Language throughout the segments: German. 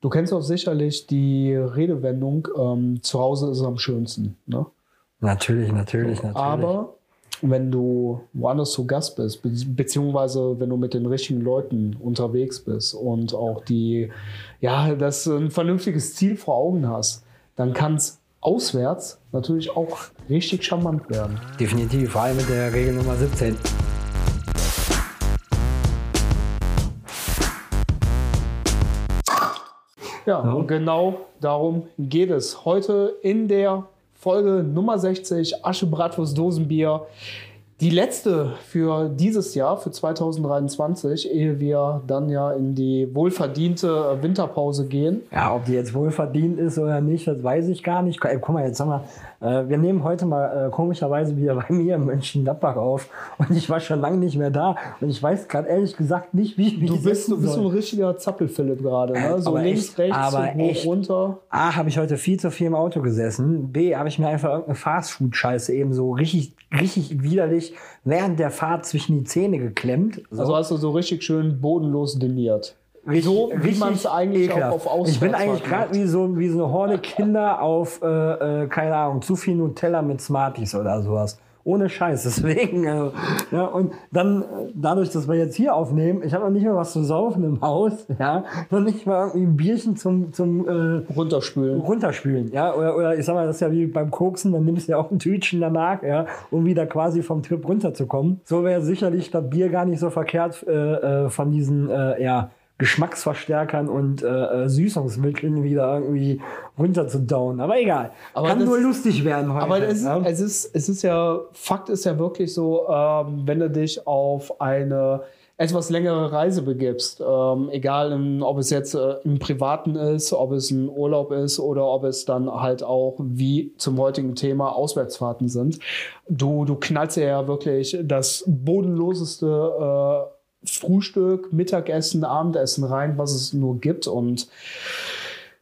Du kennst auch sicherlich die Redewendung, ähm, zu Hause ist es am schönsten. Ne? Natürlich, natürlich, natürlich. Aber wenn du woanders zu Gast bist, be beziehungsweise wenn du mit den richtigen Leuten unterwegs bist und auch die, ja, das ein vernünftiges Ziel vor Augen hast, dann kann es auswärts natürlich auch richtig charmant werden. Definitiv, vor allem mit der Regel Nummer 17. Ja, ja. und genau darum geht es. Heute in der Folge Nummer 60, Asche, Bratwurst, Dosenbier. Die letzte für dieses Jahr, für 2023, ehe wir dann ja in die wohlverdiente Winterpause gehen. Ja, ob die jetzt wohlverdient ist oder nicht, das weiß ich gar nicht. Guck mal, jetzt haben wir äh, wir nehmen heute mal äh, komischerweise wieder bei mir in Mönchengladbach auf und ich war schon lange nicht mehr da und ich weiß gerade ehrlich gesagt nicht, wie, wie du bist. Du bist so ein richtiger Zappel-Philipp gerade, ne? So aber links, echt, rechts, aber hoch, echt. runter. A, habe ich heute viel zu viel im Auto gesessen. B, habe ich mir einfach irgendeine Fastfood-Scheiße eben so richtig, richtig widerlich während der Fahrt zwischen die Zähne geklemmt. So. Also hast du so richtig schön bodenlos diniert. Richtig, so wie man es eigentlich ekelhaft. auch auf Ich bin eigentlich gerade wie so, wie so eine Horde Kinder auf, äh, äh, keine Ahnung, zu viel Nutella mit Smarties oder sowas. Ohne Scheiß. Deswegen, äh, ja, und dann, äh, dadurch, dass wir jetzt hier aufnehmen, ich habe noch nicht mal was zu saufen im Haus, ja, noch nicht mal irgendwie ein Bierchen zum, zum äh, runterspülen. runterspülen, ja, oder, oder ich sag mal, das ist ja wie beim Koksen, dann nimmst du ja auch ein Tütchen danach, ja, um wieder quasi vom Trip runterzukommen. So wäre sicherlich das Bier gar nicht so verkehrt äh, äh, von diesen, äh, ja, Geschmacksverstärkern und äh, äh, Süßungsmitteln wieder irgendwie runterzudauen. Aber egal. Aber Kann nur lustig werden heute. Aber es, ja? es, ist, es ist ja, Fakt ist ja wirklich so, ähm, wenn du dich auf eine etwas längere Reise begibst, ähm, egal im, ob es jetzt äh, im Privaten ist, ob es ein Urlaub ist oder ob es dann halt auch wie zum heutigen Thema Auswärtsfahrten sind, du, du knallst ja wirklich das bodenloseste äh, Frühstück, Mittagessen, Abendessen rein, was es nur gibt und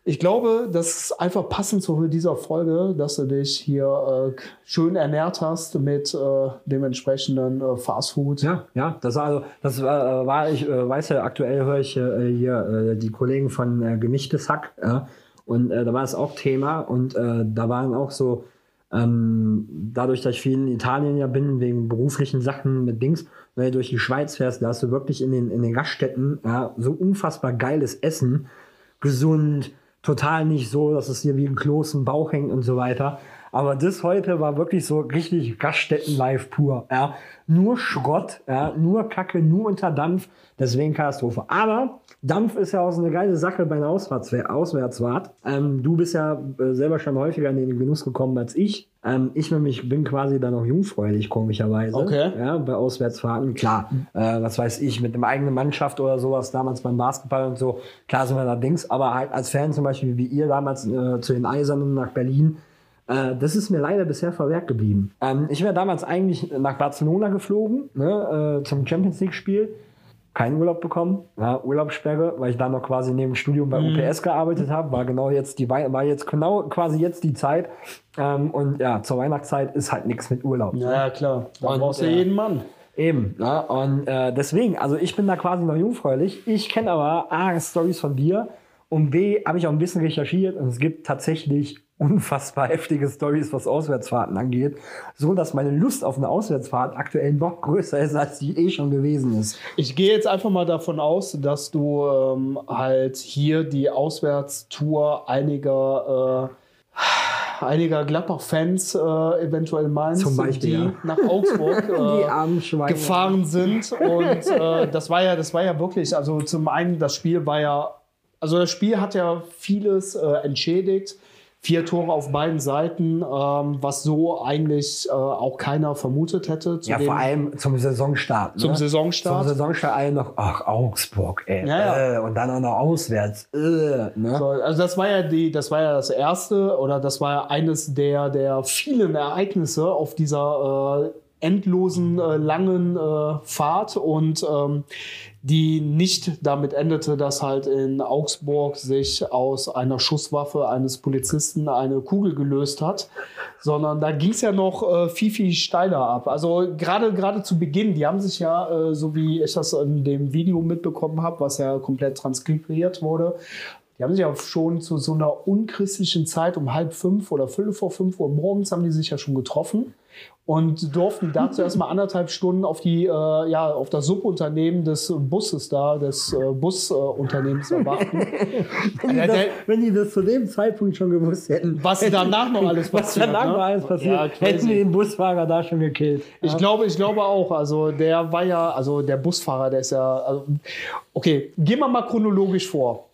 ich glaube, das ist einfach passend zu dieser Folge, dass du dich hier äh, schön ernährt hast mit äh, dem entsprechenden äh, Fastfood. Ja, ja, das war also, das war, äh, war ich äh, weiß ja, aktuell höre ich äh, hier die Kollegen von äh, Gemischtes Hack, und da war es auch Thema und da waren auch so, ähm, dadurch, dass ich viel in Italien ja bin, wegen beruflichen Sachen mit Dings, wenn du durch die Schweiz fährst, da hast du wirklich in den, in den Gaststätten ja, so unfassbar geiles Essen, gesund, total nicht so, dass es dir wie ein Kloß im Bauch hängt und so weiter. Aber das heute war wirklich so richtig Gaststätten-live pur. Ja. Nur Schrott, ja. nur Kacke, nur unter Dampf. Deswegen Katastrophe. Aber Dampf ist ja auch so eine geile Sache bei einer Auswärts Auswärtsfahrt. Ähm, du bist ja äh, selber schon häufiger in den Genuss gekommen als ich. Ähm, ich nämlich bin quasi da noch jungfräulich, komischerweise. Okay. Ja, bei Auswärtsfahrten. Klar, äh, was weiß ich, mit einer eigenen Mannschaft oder sowas, damals beim Basketball und so. Klar sind wir da Dings, aber halt als Fan zum Beispiel wie ihr damals äh, zu den Eisernen nach Berlin. Äh, das ist mir leider bisher verwehrt geblieben. Ähm, ich wäre damals eigentlich nach Barcelona geflogen, ne, äh, zum Champions League-Spiel. Keinen Urlaub bekommen, ja, Urlaubssperre, weil ich da noch quasi neben dem Studium bei UPS gearbeitet habe. War genau jetzt die war jetzt genau quasi jetzt die Zeit. Ähm, und ja, zur Weihnachtszeit ist halt nichts mit Urlaub. Ja, klar. Da Und, brauchst du äh, jeden Mann. Eben, ja, und äh, deswegen, also ich bin da quasi noch jungfräulich. Ich kenne aber A, Stories von dir und B, habe ich auch ein bisschen recherchiert und es gibt tatsächlich unfassbar heftige Stories, was Auswärtsfahrten angeht, so dass meine Lust auf eine Auswärtsfahrt aktuell noch größer ist, als die eh schon gewesen ist. Ich gehe jetzt einfach mal davon aus, dass du ähm, halt hier die Auswärtstour einiger, äh, einiger Gladbach-Fans äh, eventuell meinst, Beispiel, die ja. nach Augsburg äh, gefahren sind. Und äh, das war ja, das war ja wirklich, also zum einen, das Spiel war ja, also das Spiel hat ja vieles äh, entschädigt. Vier Tore auf beiden Seiten, ähm, was so eigentlich äh, auch keiner vermutet hätte. Ja, vor allem zum Saisonstart. Ne? Zum Saisonstart. Zum Saisonstart alle noch, ach, Augsburg, ey. Ja, ja. Äh, und dann auch noch auswärts. Äh, ne? So, also das war ja die, das war ja das erste oder das war ja eines der, der vielen Ereignisse auf dieser äh, endlosen äh, langen äh, Fahrt und ähm, die nicht damit endete, dass halt in Augsburg sich aus einer Schusswaffe eines Polizisten eine Kugel gelöst hat, sondern da ging es ja noch äh, viel, viel steiler ab. Also gerade gerade zu Beginn, die haben sich ja, äh, so wie ich das in dem Video mitbekommen habe, was ja komplett transkribiert wurde, die haben sich ja schon zu so einer unchristlichen Zeit um halb fünf oder fünf vor fünf Uhr morgens haben die sich ja schon getroffen und durften dazu erstmal anderthalb Stunden auf die, äh, ja, auf das Subunternehmen des Busses da, des äh, Busunternehmens äh, warten. wenn, die das, wenn, die das, zu dem Zeitpunkt schon gewusst hätten, was danach noch alles passiert, was danach ne? noch alles passiert, ja, hätten die den Busfahrer da schon gekillt. Ich ja. glaube, ich glaube auch. Also der war ja, also der Busfahrer, der ist ja, also, okay, gehen wir mal chronologisch vor.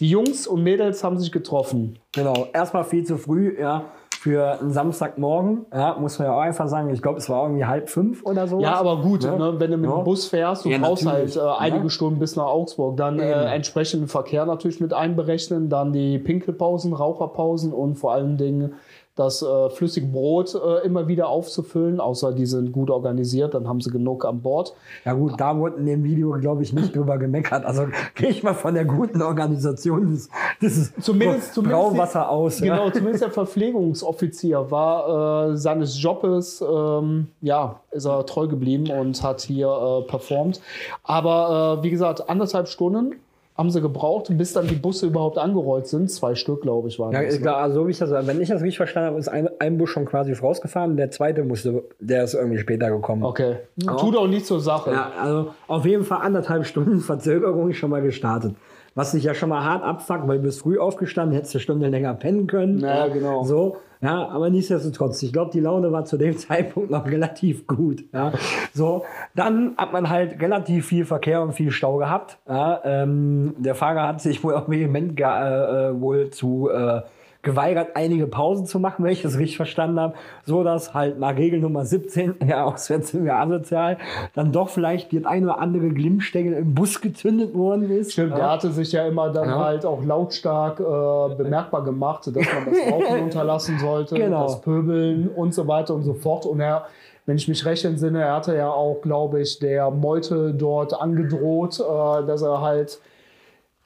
Die Jungs und Mädels haben sich getroffen. Genau, erstmal viel zu früh, ja für einen Samstagmorgen, ja, muss man ja auch einfach sagen, ich glaube, es war irgendwie halb fünf oder so. Ja, aber gut, ja. ne, wenn du mit ja. dem Bus fährst, du ja, brauchst halt äh, einige Stunden bis nach Augsburg, dann äh, entsprechenden Verkehr natürlich mit einberechnen, dann die Pinkelpausen, Raucherpausen und vor allen Dingen das äh, flüssige Brot äh, immer wieder aufzufüllen, außer die sind gut organisiert, dann haben sie genug an Bord. Ja gut, da wurde in dem Video, glaube ich, nicht drüber gemeckert. Also gehe ich mal von der guten Organisation des, des zumindest, Brauwasser aus. Genau, ja. zumindest der Verpflegungsoffizier war äh, seines Jobes, ähm, ja, ist er treu geblieben und hat hier äh, performt. Aber äh, wie gesagt, anderthalb Stunden haben sie gebraucht, bis dann die Busse überhaupt angerollt sind. Zwei Stück, glaube ich, waren ja, das. Klar, ne? also, ich das, wenn ich das richtig verstanden habe, ist ein, ein Bus schon quasi vorausgefahren, der zweite musste, der ist irgendwie später gekommen. Okay. Ja. Tut auch nicht zur Sache. Ja, also auf jeden Fall anderthalb Stunden Verzögerung schon mal gestartet. Was sich ja schon mal hart abfuckt, weil du bist früh aufgestanden, hättest eine Stunde länger pennen können. Ja, genau. So. Ja, aber nichtsdestotrotz, ich glaube, die Laune war zu dem Zeitpunkt noch relativ gut. Ja. So, dann hat man halt relativ viel Verkehr und viel Stau gehabt. Ja, ähm, der Fahrer hat sich wohl auch vehement äh, äh, wohl zu äh, geweigert, einige Pausen zu machen, wenn ich das richtig verstanden habe, so dass halt nach Regel Nummer 17, ja, auswärts sind wir asozial, dann doch vielleicht die ein oder andere Glimmstängel im Bus gezündet worden ist. Stimmt, ja. der hatte sich ja immer dann ja. halt auch lautstark äh, bemerkbar gemacht, dass man das Rauchen unterlassen sollte, genau. das Pöbeln und so weiter und so fort. Und er wenn ich mich recht entsinne, er hatte ja auch, glaube ich, der Meute dort angedroht, äh, dass er halt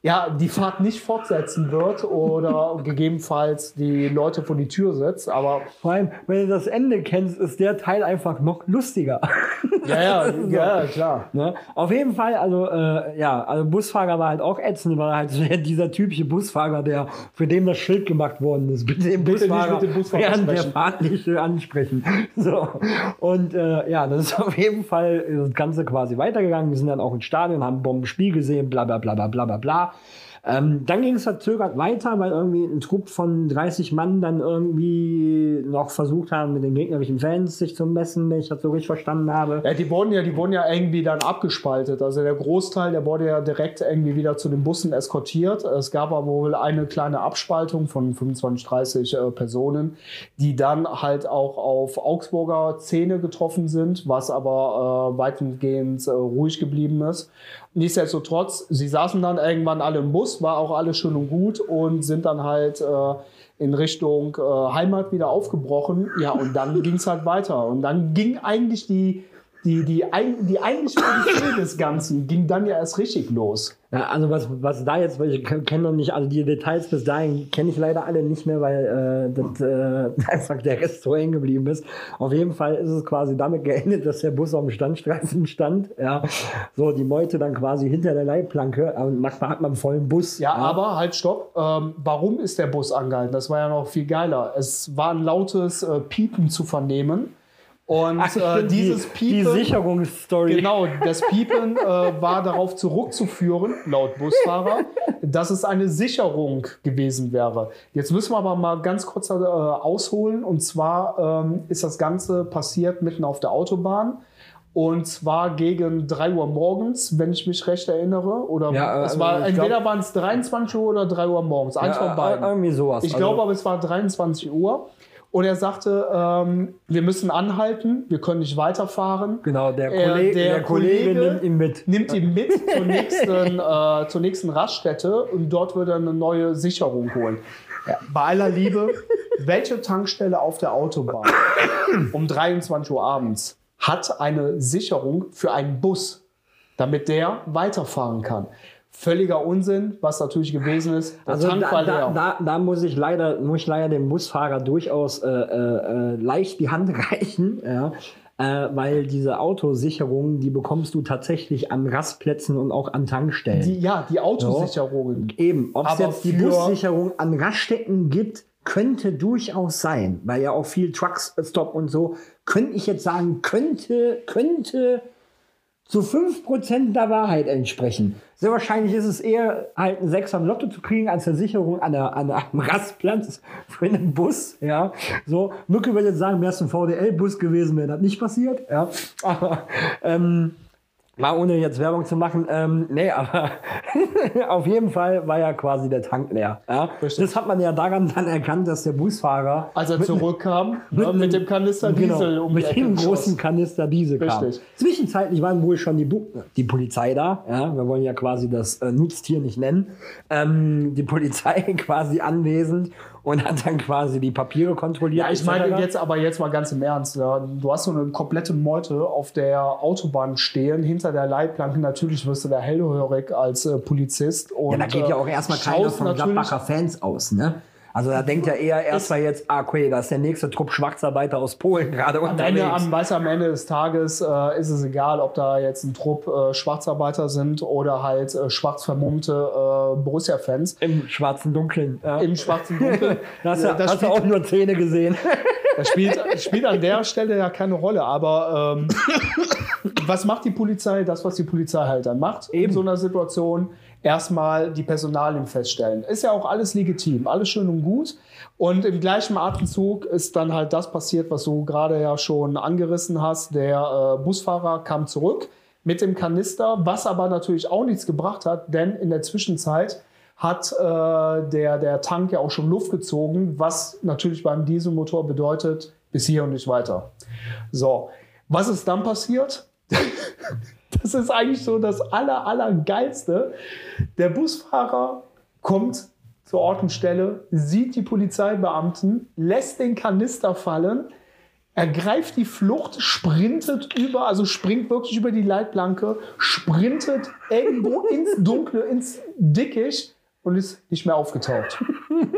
ja, die Fahrt nicht fortsetzen wird oder gegebenenfalls die Leute vor die Tür setzt. Aber vor allem, wenn du das Ende kennst, ist der Teil einfach noch lustiger. Ja, ja, so. ja klar. Ne? Auf jeden Fall, also äh, ja, also Busfahrer war halt auch ätzend, war halt dieser typische Busfahrer, der für den das Schild gemacht worden ist. Bitte den Busfahrer, Bitte nicht mit dem Busfahrer während der Fahrt nicht ansprechen. So. Und äh, ja, das ist auf jeden Fall das Ganze quasi weitergegangen. Wir sind dann auch ins Stadion, haben Bombenspiel gesehen, bla bla bla bla bla bla. Ähm, dann ging es verzögert weiter, weil irgendwie ein Trupp von 30 Mann dann irgendwie noch versucht haben, mit den gegnerischen Fans sich zu messen, wenn ich das so richtig verstanden habe. Ja, die wurden ja, die wurden ja irgendwie dann abgespaltet. Also der Großteil, der wurde ja direkt irgendwie wieder zu den Bussen eskortiert. Es gab aber wohl eine kleine Abspaltung von 25, 30 äh, Personen, die dann halt auch auf Augsburger Szene getroffen sind, was aber äh, weitgehend äh, ruhig geblieben ist. Nichtsdestotrotz, sie saßen dann irgendwann alle im Bus, war auch alles schön und gut und sind dann halt äh, in Richtung äh, Heimat wieder aufgebrochen. Ja, und dann ging es halt weiter. Und dann ging eigentlich die, die, die, die eigentliche Odyssee des Ganzen ging dann ja erst richtig los. Ja, also was, was da jetzt, weil ich kenne noch nicht, also die Details bis dahin kenne ich leider alle nicht mehr, weil äh, das äh, einfach der Rest so hängen geblieben ist. Auf jeden Fall ist es quasi damit geendet, dass der Bus auf dem Standstreifen stand. Ja, so die Meute dann quasi hinter der Leitplanke und manchmal hat man einen vollen Bus. Ja, ja. aber halt stopp. Ähm, warum ist der Bus angehalten? Das war ja noch viel geiler. Es war ein lautes äh, Piepen zu vernehmen. Und Ach, äh, dieses die, Piepen. Die Sicherungsstory. Genau, das Piepen äh, war darauf zurückzuführen, laut Busfahrer, dass es eine Sicherung gewesen wäre. Jetzt müssen wir aber mal ganz kurz äh, ausholen. Und zwar ähm, ist das Ganze passiert mitten auf der Autobahn. Und zwar gegen 3 Uhr morgens, wenn ich mich recht erinnere. Oder ja, es war, also entweder waren es 23 Uhr oder 3 Uhr morgens. Eins ja, von beiden. Irgendwie sowas. Ich glaube also aber, es war 23 Uhr. Und er sagte, ähm, wir müssen anhalten, wir können nicht weiterfahren. Genau, der, Kollege, der, der Kollege, Kollege, nimmt ihn mit. Nimmt ihn mit zur nächsten, äh, zur nächsten Raststätte und dort wird er eine neue Sicherung holen. Ja. Bei aller Liebe, welche Tankstelle auf der Autobahn um 23 Uhr abends hat eine Sicherung für einen Bus, damit der weiterfahren kann? Völliger Unsinn, was natürlich gewesen ist. Der also Tank da, da, da, da, muss ich leider, muss ich leider dem Busfahrer durchaus äh, äh, äh leicht die Hand reichen. Ja. äh, weil diese Autosicherungen, die bekommst du tatsächlich an Rastplätzen und auch an Tankstellen. Die, ja, die Autosicherungen. Eben, ob es jetzt die Bussicherung an Raststätten gibt, könnte durchaus sein, weil ja auch viel Truckstop und so, könnte ich jetzt sagen, könnte, könnte zu 5% der Wahrheit entsprechen. Sehr wahrscheinlich ist es eher halt ein Sechser am Lotto zu kriegen, als eine Sicherung an, der, an einem Rastplatz für einen Bus. Ja, so. Mücke würde jetzt sagen, wäre es ein VDL-Bus gewesen, wäre das nicht passiert. Ja, aber ähm, Mal ohne jetzt Werbung zu machen, ähm, nee, aber auf jeden Fall war ja quasi der Tank leer. Ja? Das hat man ja daran dann erkannt, dass der Busfahrer Als er zurückkam ne, mit dem Kanister genau, Diesel um die mit dem großen Kanister Diesel kam. Richtig. Zwischenzeitlich waren wohl schon die, Bu die Polizei da. Ja? Wir wollen ja quasi das äh, Nutztier nicht nennen. Ähm, die Polizei quasi anwesend und hat dann quasi die Papiere kontrolliert. Ja, ich meine jetzt aber jetzt mal ganz im Ernst. Ja. Du hast so eine komplette Meute auf der Autobahn stehen, hinter der Leitplanke. Natürlich wirst du da hellhörig als äh, Polizist. Und, Ja, da geht ja auch äh, erstmal keiner von Gladbacher Fans aus, ne? Also da denkt ja eher erstmal jetzt, ah, okay, da ist der nächste Trupp Schwarzarbeiter aus Polen gerade Am Ende, unterwegs. am, weißt du, am Ende des Tages äh, ist es egal, ob da jetzt ein Trupp äh, Schwarzarbeiter sind oder halt äh, schwarz vermummte äh, Borussia-Fans. Im schwarzen Dunkeln. Ja. Im schwarzen Dunkel. da hast, du, das hast du auch nur Zähne gesehen. das spielt, spielt an der Stelle ja keine Rolle. Aber ähm, was macht die Polizei? Das, was die Polizei halt dann macht in Eben. so einer Situation. Erstmal die Personalien feststellen. Ist ja auch alles legitim, alles schön und gut. Und im gleichen Atemzug ist dann halt das passiert, was du gerade ja schon angerissen hast. Der äh, Busfahrer kam zurück mit dem Kanister, was aber natürlich auch nichts gebracht hat, denn in der Zwischenzeit hat äh, der, der Tank ja auch schon Luft gezogen, was natürlich beim Dieselmotor bedeutet, bis hier und nicht weiter. So, was ist dann passiert? Das ist eigentlich so das aller, allergeilste. Der Busfahrer kommt zur Ort und Stelle, sieht die Polizeibeamten, lässt den Kanister fallen, ergreift die Flucht, sprintet über, also springt wirklich über die Leitplanke, sprintet irgendwo ins Dunkle, ins Dickicht und ist nicht mehr aufgetaucht.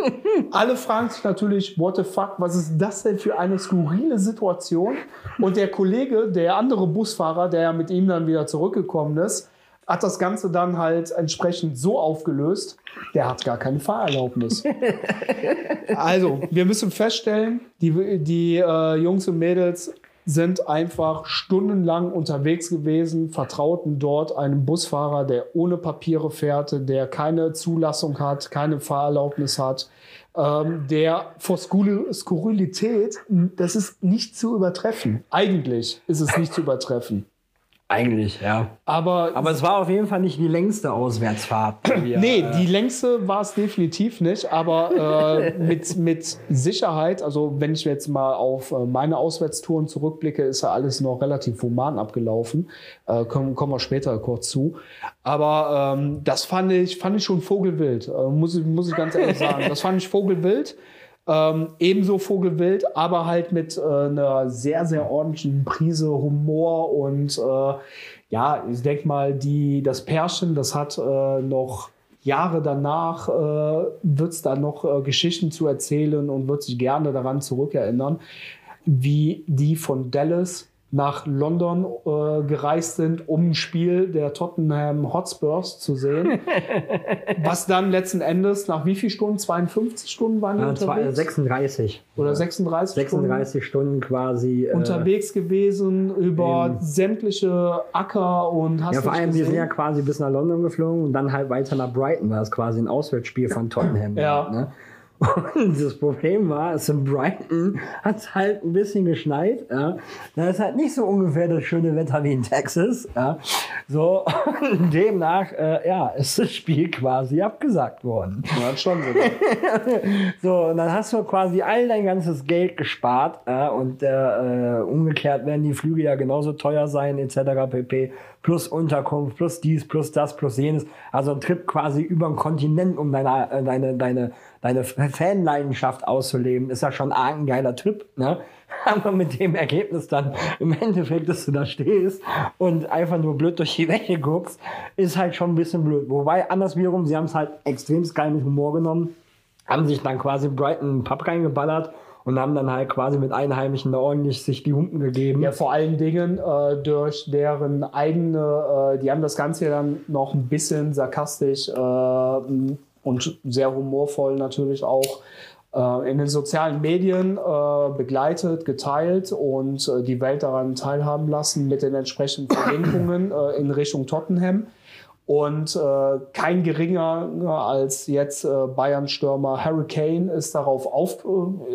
Alle fragen sich natürlich, what the fuck, was ist das denn für eine skurrile Situation? Und der Kollege, der andere Busfahrer, der ja mit ihm dann wieder zurückgekommen ist, hat das Ganze dann halt entsprechend so aufgelöst, der hat gar keine Fahrerlaubnis. Also, wir müssen feststellen, die, die äh, Jungs und Mädels sind einfach stundenlang unterwegs gewesen, vertrauten dort einem Busfahrer, der ohne Papiere fährte, der keine Zulassung hat, keine Fahrerlaubnis hat, ähm, der vor Skurrilität, das ist nicht zu übertreffen. Eigentlich ist es nicht zu übertreffen. Eigentlich, ja. Aber, Aber es war auf jeden Fall nicht die längste Auswärtsfahrt. die wir, Nee, äh, die längste war es definitiv nicht, aber äh, mit, mit Sicherheit, also wenn ich jetzt mal auf äh, meine Auswärtstouren zurückblicke, ist ja alles noch relativ human abgelaufen. Äh, kommen, kommen wir später kurz zu. Aber ähm, das fand ich, fand ich schon vogelwild, äh, muss, ich, muss ich ganz ehrlich sagen. Das fand ich vogelwild. Ähm, ebenso Vogelwild, aber halt mit äh, einer sehr, sehr ordentlichen Prise Humor und äh, ja, ich denke mal, die, das Pärchen, das hat äh, noch Jahre danach, äh, wird es da noch äh, Geschichten zu erzählen und wird sich gerne daran zurückerinnern, wie die von Dallas nach London äh, gereist sind, um ein Spiel der Tottenham Hotspurs zu sehen. was dann letzten Endes nach wie viel Stunden? 52 Stunden waren die äh, zwei- unterwegs? 36. Oder 36, 36 Stunden quasi. äh, unterwegs gewesen über sämtliche Acker und hast Ja, vor allem, wir sind ja quasi bis nach London geflogen und dann halt weiter nach Brighton, weil es quasi ein Auswärtsspiel von Tottenham Ja. war. Ne? Und das Problem war, es in Brighton hat es halt ein bisschen geschneit. Ja. Da ist halt nicht so ungefähr das schöne Wetter wie in Texas. Ja. So, und demnach, äh, ja, ist das Spiel quasi abgesagt worden. Ja, schon sogar. So, und dann hast du quasi all dein ganzes Geld gespart ja, und äh, äh, umgekehrt werden die Flüge ja genauso teuer sein, etc. pp. Plus Unterkunft, plus dies, plus das, plus jenes. Also ein Trip quasi über den Kontinent, um deine, äh, deine, deine, deine Fanleidenschaft auszuleben, ist ja schon ein geiler Trip. Ne? Aber mit dem Ergebnis dann im Endeffekt, dass du da stehst und einfach nur blöd durch die Wäsche guckst, ist halt schon ein bisschen blöd. Wobei, anders wiederum, sie haben es halt extrem geil mit Humor genommen haben sich dann quasi Brighton Pub reingeballert und haben dann halt quasi mit Einheimischen da ordentlich sich die Humpen gegeben. Ja, vor allen Dingen äh, durch deren eigene, äh, die haben das Ganze dann noch ein bisschen sarkastisch äh, und sehr humorvoll natürlich auch äh, in den sozialen Medien äh, begleitet, geteilt und äh, die Welt daran teilhaben lassen mit den entsprechenden Verlinkungen in Richtung Tottenham. Und äh, kein geringer als jetzt äh, Bayern-Stürmer Harry Kane ist darauf auf,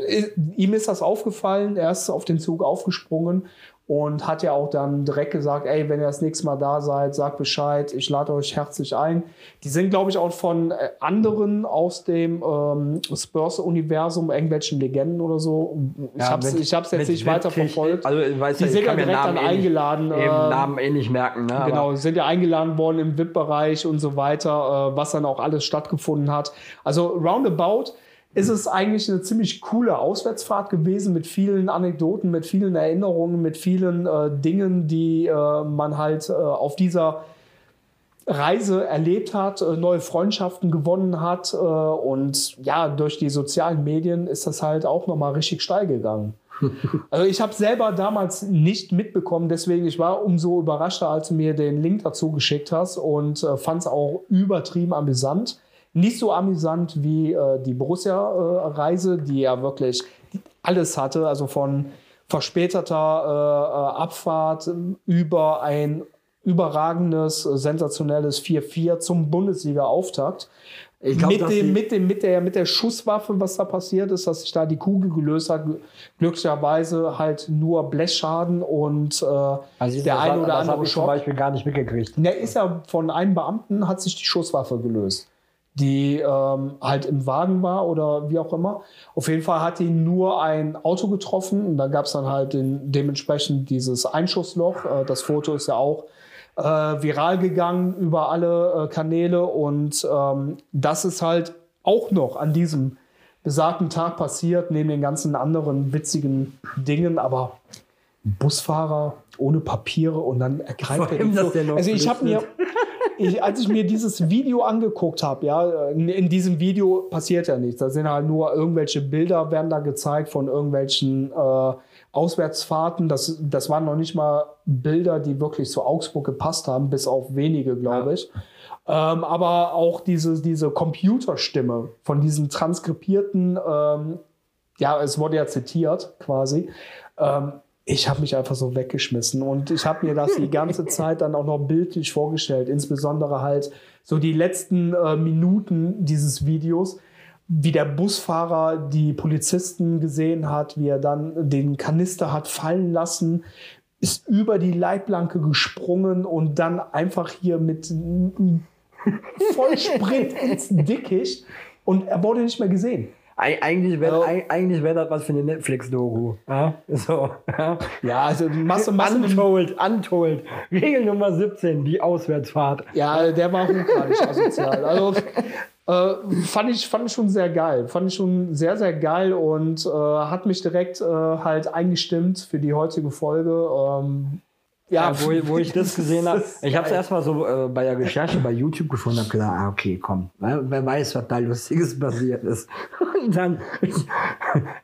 äh, ihm ist das aufgefallen, er ist auf den Zug aufgesprungen und hat ja auch dann direkt gesagt, ey, wenn ihr das nächste Mal da seid, sagt Bescheid, ich lade euch herzlich ein. Die sind, glaube ich, auch von äh, anderen aus dem ähm, Spurs-Universum, irgendwelchen Legenden oder so. Ich ja, habe es jetzt nicht weiter verfolgt. Also, weiß die sind ja direkt dann eingeladen. Äh, Namen eh nicht merken. Ne? Genau, sind ja eingeladen worden im VIP-Bereich und so weiter, äh, was dann auch alles stattgefunden hat. Also roundabout ist es eigentlich eine ziemlich coole Auswärtsfahrt gewesen mit vielen Anekdoten, mit vielen Erinnerungen, mit vielen äh, Dingen, die äh, man halt äh, auf dieser Reise erlebt hat, äh, neue Freundschaften gewonnen hat äh, und ja, durch die sozialen Medien ist das halt auch nochmal richtig steil gegangen. Also ich habe selber damals nicht mitbekommen, deswegen ich war umso überraschter, als du mir den Link dazu geschickt hast und äh, fand es auch übertrieben amüsant. Nicht so amüsant wie äh, die Borussia-Reise, die ja wirklich alles hatte, also von verspäteter äh, äh Abfahrt über ein überragendes, sensationelles 4-4 zum Bundesliga-Auftakt. Glaub, mit, dem, mit, dem, mit, der, mit der Schusswaffe, was da passiert ist, dass sich da die Kugel gelöst hat, glücklicherweise halt nur Blechschaden und äh, also der eine oder andere Schock. zum Beispiel gar nicht mitgekriegt. Der ist ja von einem Beamten, hat sich die Schusswaffe gelöst die ähm, halt im Wagen war oder wie auch immer. Auf jeden Fall hat ihn nur ein Auto getroffen und da gab es dann halt den, dementsprechend dieses Einschussloch. Äh, das Foto ist ja auch äh, viral gegangen über alle äh, Kanäle und ähm, das ist halt auch noch an diesem besagten Tag passiert, neben den ganzen anderen witzigen Dingen, aber Busfahrer ohne Papiere und dann ergreift er so. Also ich habe mir ich, als ich mir dieses Video angeguckt habe, ja, in, in, diesem Video passiert ja nichts. Da sind halt nur irgendwelche Bilder, werden da gezeigt von irgendwelchen äh, Auswärtsfahrten. Das, das waren noch nicht mal Bilder, die wirklich zu Augsburg gepasst haben, bis auf wenige, glaube ja. ich. Ähm, aber auch diese, diese Computerstimme von diesen transkribierten, ähm, ja, es wurde ja zitiert quasi. Ähm, ich habe mich einfach so weggeschmissen und ich habe mir das die ganze Zeit dann auch noch bildlich vorgestellt, insbesondere halt so die letzten äh, Minuten dieses Videos, wie der Busfahrer die Polizisten gesehen hat, wie er dann den Kanister hat fallen lassen, ist über die Leitplanke gesprungen und dann einfach hier mit Vollsprint ins Dickicht und er wurde nicht mehr gesehen. Eigentlich wäre also, eigentlich wär das was für eine Netflix-Doku. Ja? So, ja? ja, also Masse, Masse Untold, Untold. Regel Nummer 17, die Auswärtsfahrt. Ja, der war hochgradig asozial. Also äh, fand, ich, fand ich schon sehr geil. Fand ich schon sehr, sehr geil und äh, hat mich direkt äh, halt eingestimmt für die heutige Folge. Ähm, ja, ja, wo, wo ich das gesehen habe. Ich habe es erstmal so äh, bei der Recherche bei YouTube gefunden und habe gedacht, ah, okay, komm, wer weiß, was da Lustiges passiert ist. Und dann, ich,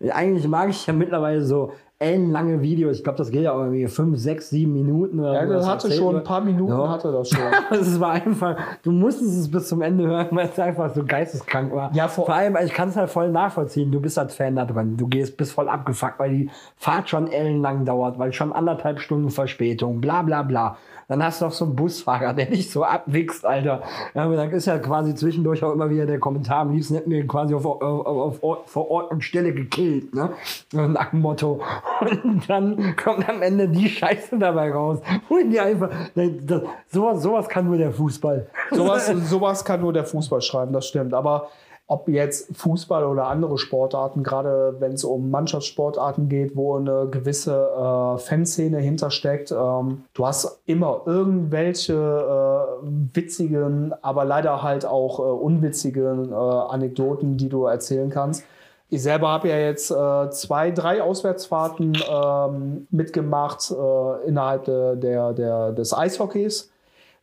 eigentlich mag ich ja mittlerweile so ellenlange Videos. Ich glaube, das geht ja irgendwie fünf, sechs, sieben Minuten. Oder ja, das hatte schon ein paar Minuten, ja. hatte das schon. Es war einfach, du musstest es bis zum Ende hören, weil es einfach so geisteskrank war. Ja, vor, vor allem, ich kann es halt voll nachvollziehen. Du bist als Fan da drin. Du gehst, bist voll abgefuckt, weil die Fahrt schon ellenlang dauert, weil schon anderthalb Stunden Verspätung, bla bla bla. Dann hast du noch so einen Busfahrer, der dich so abwichst, Alter. Ja, dann ist ja quasi zwischendurch auch immer wieder der Kommentar, am liebsten hätten wir quasi auf, auf, auf, vor Ort und Stelle gekillt, ne? Nach dem Motto. Und dann kommt am Ende die Scheiße dabei raus. Und die einfach, das, sowas, sowas kann nur der Fußball. Sowas, sowas kann nur der Fußball schreiben, das stimmt. Aber ob jetzt Fußball oder andere Sportarten, gerade wenn es um Mannschaftssportarten geht, wo eine gewisse äh, Fanszene hintersteckt, ähm, du hast immer irgendwelche äh, witzigen, aber leider halt auch äh, unwitzigen äh, Anekdoten, die du erzählen kannst. Ich selber habe ja jetzt äh, zwei, drei Auswärtsfahrten ähm, mitgemacht äh, innerhalb de, der, der, des Eishockeys.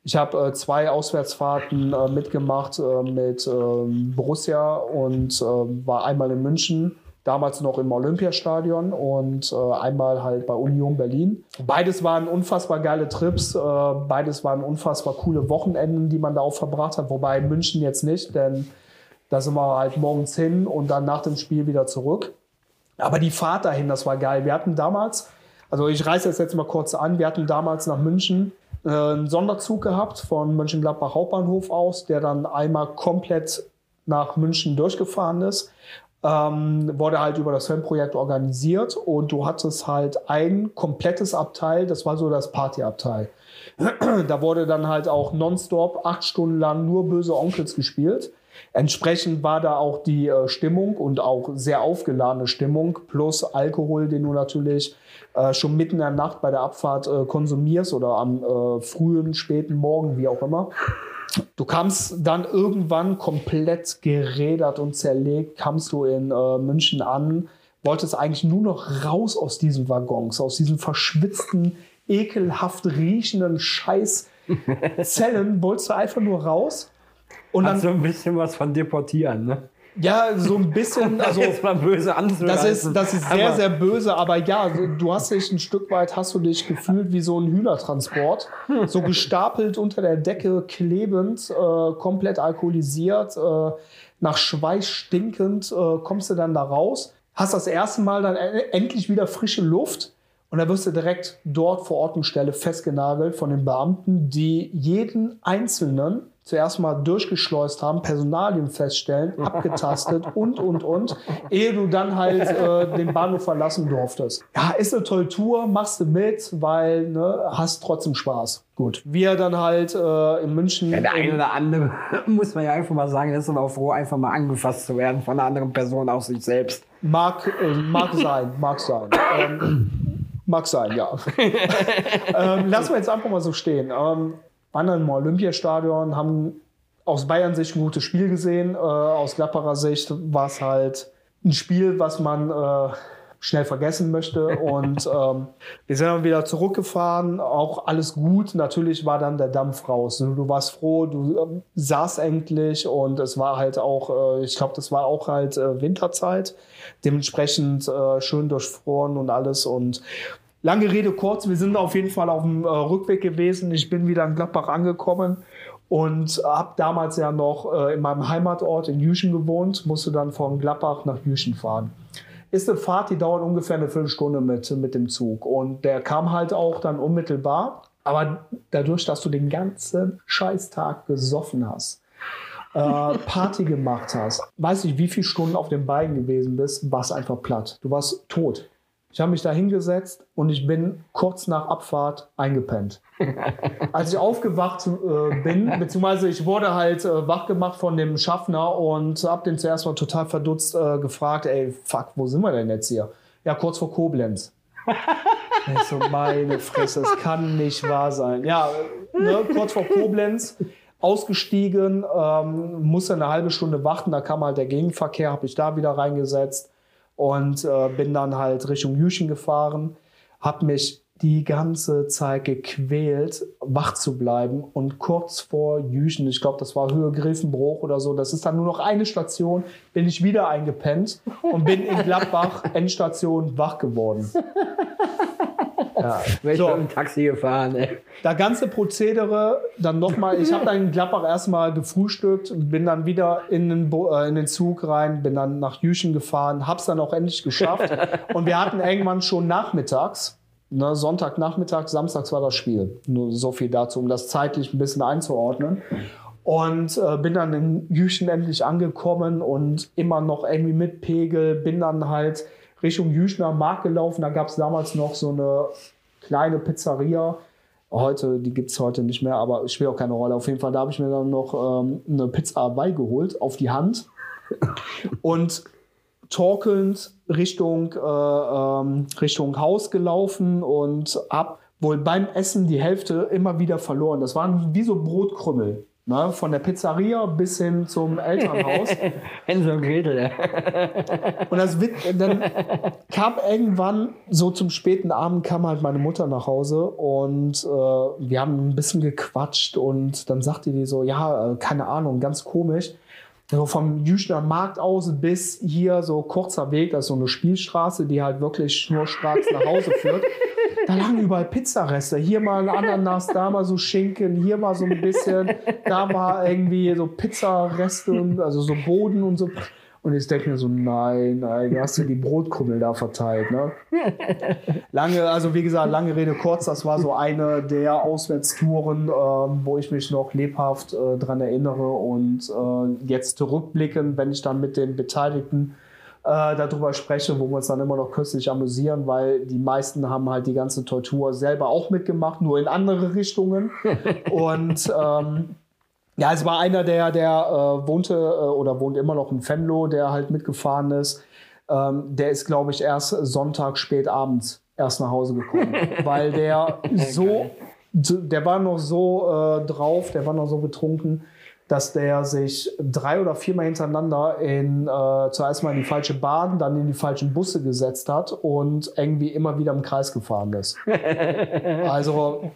Ich habe äh, zwei Auswärtsfahrten äh, mitgemacht äh, mit ähm, Borussia und ähm, war einmal in München. damals noch im Olympiastadion und äh, einmal halt bei Union Berlin. Beides waren unfassbar geile Trips, äh, beides waren unfassbar coole Wochenenden, die man da auch verbracht hat, wobei München jetzt nicht, denn da sind wir halt morgens hin und dann nach dem Spiel wieder zurück. Aber die Fahrt dahin, das war geil. Wir hatten damals, also ich reiße das jetzt mal kurz an, wir hatten damals nach München äh, einen Sonderzug gehabt von Mönchengladbach Hauptbahnhof aus, der dann einmal komplett nach München durchgefahren ist ähm, wurde halt über das Fanprojekt organisiert und du hattest halt ein komplettes Abteil, das war so das Partyabteil. da wurde dann halt auch nonstop acht Stunden lang nur böse Onkels gespielt. Entsprechend war da auch die äh, Stimmung und auch sehr aufgeladene Stimmung plus Alkohol, den du natürlich äh, schon mitten in der Nacht bei der Abfahrt äh, konsumierst oder am äh, frühen, späten Morgen, wie auch immer. Du kamst dann irgendwann komplett gerädert und zerlegt, kamst du in äh, München an, wolltest eigentlich nur noch raus aus diesen Waggons, aus diesen verschwitzten, ekelhaft riechenden Scheißzellen, wolltest du einfach nur raus. Und Hat dann so ein bisschen was von deportieren, ne? Ja, so ein bisschen. Also, jetzt mal böse Das ist, das ist sehr, sehr böse, aber ja, du hast dich ein Stück weit, hast du dich gefühlt wie so ein Hühnertransport. So gestapelt unter der Decke, klebend, äh, komplett alkoholisiert, äh, nach Schweiß stinkend, äh, kommst du dann da raus. Hast das erste Mal dann endlich wieder frische Luft. Und da wirst du direkt dort vor Ort und Stelle festgenagelt von den Beamten, die jeden Einzelnen zuerst mal durchgeschleust haben, Personalien feststellen, abgetastet und, und, und, ehe du dann halt äh, den Bahnhof verlassen durftest. Ja, ist eine tolle Tour, machst du mit, weil ne, hast trotzdem Spaß. Gut. Wir dann halt äh, in München. Ja, der eine oder andere, muss man ja einfach mal sagen, ist dann auch froh, einfach mal angefasst zu werden von einer anderen Person aus sich selbst. Mag, äh, mag sein, mag sein. Ähm, mag sein, ja. ähm, lassen wir jetzt einfach mal so stehen. Ähm, waren dann im Olympiastadion, haben aus Bayern Sicht ein gutes Spiel gesehen. Äh, aus Gladbacher Sicht war es halt ein Spiel, was man äh, schnell vergessen möchte. Und ähm, wir sind dann wieder zurückgefahren, auch alles gut. Natürlich war dann der Dampf raus. Du warst froh, du äh, saßt endlich und es war halt auch, äh, ich glaube, das war auch halt äh, Winterzeit. Dementsprechend äh, schön durchfroren und alles. Und Lange Rede kurz, wir sind auf jeden Fall auf dem äh, Rückweg gewesen. Ich bin wieder in Gladbach angekommen und habe damals ja noch äh, in meinem Heimatort in Jüchen gewohnt, musste dann von Gladbach nach Jüchen fahren. Ist eine Fahrt, die dauert ungefähr eine Viertelstunde mit, mit dem Zug. Und der kam halt auch dann unmittelbar. Aber dadurch, dass du den ganzen Scheißtag gesoffen hast, äh, Party gemacht hast, weiß ich, wie viele Stunden auf den Beinen gewesen bist, warst einfach platt. Du warst tot. Ich habe mich da hingesetzt und ich bin kurz nach Abfahrt eingepennt. Als ich aufgewacht äh, bin, beziehungsweise ich wurde halt äh, wach gemacht von dem Schaffner und habe den zuerst mal total verdutzt äh, gefragt, ey, fuck, wo sind wir denn jetzt hier? Ja, kurz vor Koblenz. ich so, meine Fresse, es kann nicht wahr sein. Ja, ne, kurz vor Koblenz, ausgestiegen, ähm, musste eine halbe Stunde warten, da kam halt der Gegenverkehr, habe ich da wieder reingesetzt und äh, bin dann halt Richtung Jüchen gefahren, habe mich die ganze Zeit gequält, wach zu bleiben und kurz vor Jüchen, ich glaube, das war Höhe Griffenbruch oder so, das ist dann nur noch eine Station, bin ich wieder eingepennt und bin in Gladbach Endstation wach geworden. Ja, bin so. dem Taxi gefahren. Ey. Da ganze Prozedere, dann nochmal, ich habe dann in Gladbach erstmal gefrühstückt, bin dann wieder in den, äh, in den Zug rein, bin dann nach Jüchen gefahren, hab's dann auch endlich geschafft. Und wir hatten irgendwann schon nachmittags, ne, Sonntagnachmittag, samstags war das Spiel. Nur so viel dazu, um das zeitlich ein bisschen einzuordnen. Und äh, bin dann in Jüchen endlich angekommen und immer noch irgendwie mit Pegel, bin dann halt Richtung Jüchner Markt gelaufen. Da gab es damals noch so eine kleine Pizzeria. Heute, die gibt es heute nicht mehr, aber spielt auch keine Rolle. Auf jeden Fall, da habe ich mir dann noch ähm, eine Pizza beigeholt auf die Hand. Und torkelnd Richtung, äh, ähm, Richtung Haus gelaufen und ab wohl beim Essen die Hälfte immer wieder verloren. Das waren wie so Brotkrümmel. Ne, von der Pizzeria bis hin zum Elternhaus. Hänsel und Gretel. und das wird, dann kam irgendwann, so zum späten Abend, kam halt meine Mutter nach Hause und äh, wir haben ein bisschen gequatscht und dann sagte die so, ja, äh, keine Ahnung, ganz komisch. so vom Jüchner Markt aus bis hier so kurzer Weg, das ist so eine Spielstraße, die halt wirklich schnurstracks nach Hause führt. Da lagen überall Pizzareste. Hier mal ein Ananas, da mal so Schinken, hier mal so ein bisschen, da war irgendwie so Pizzareste und also so Boden und so. Und ich denke mir so, nein, nein, du hast ja die Brotkrümmel da verteilt. Ne? Lange, also wie gesagt, lange Rede kurz, das war so eine der Auswärtstouren, äh, wo ich mich noch lebhaft äh, dran erinnere. Und äh, jetzt zurückblicken, wenn ich dann mit den Beteiligten darüber spreche, wo wir uns dann immer noch köstlich amüsieren, weil die meisten haben halt die ganze Tortur selber auch mitgemacht, nur in andere Richtungen. Und ähm, ja, es war einer, der, der äh, wohnte äh, oder wohnt immer noch in Venlo, der halt mitgefahren ist. Ähm, der ist, glaube ich, erst Sonntag spät abends erst nach Hause gekommen, weil der so, der war noch so äh, drauf, der war noch so betrunken, dass der sich drei oder viermal hintereinander in äh, zuerst mal in die falsche Bahn, dann in die falschen Busse gesetzt hat und irgendwie immer wieder im Kreis gefahren ist. Also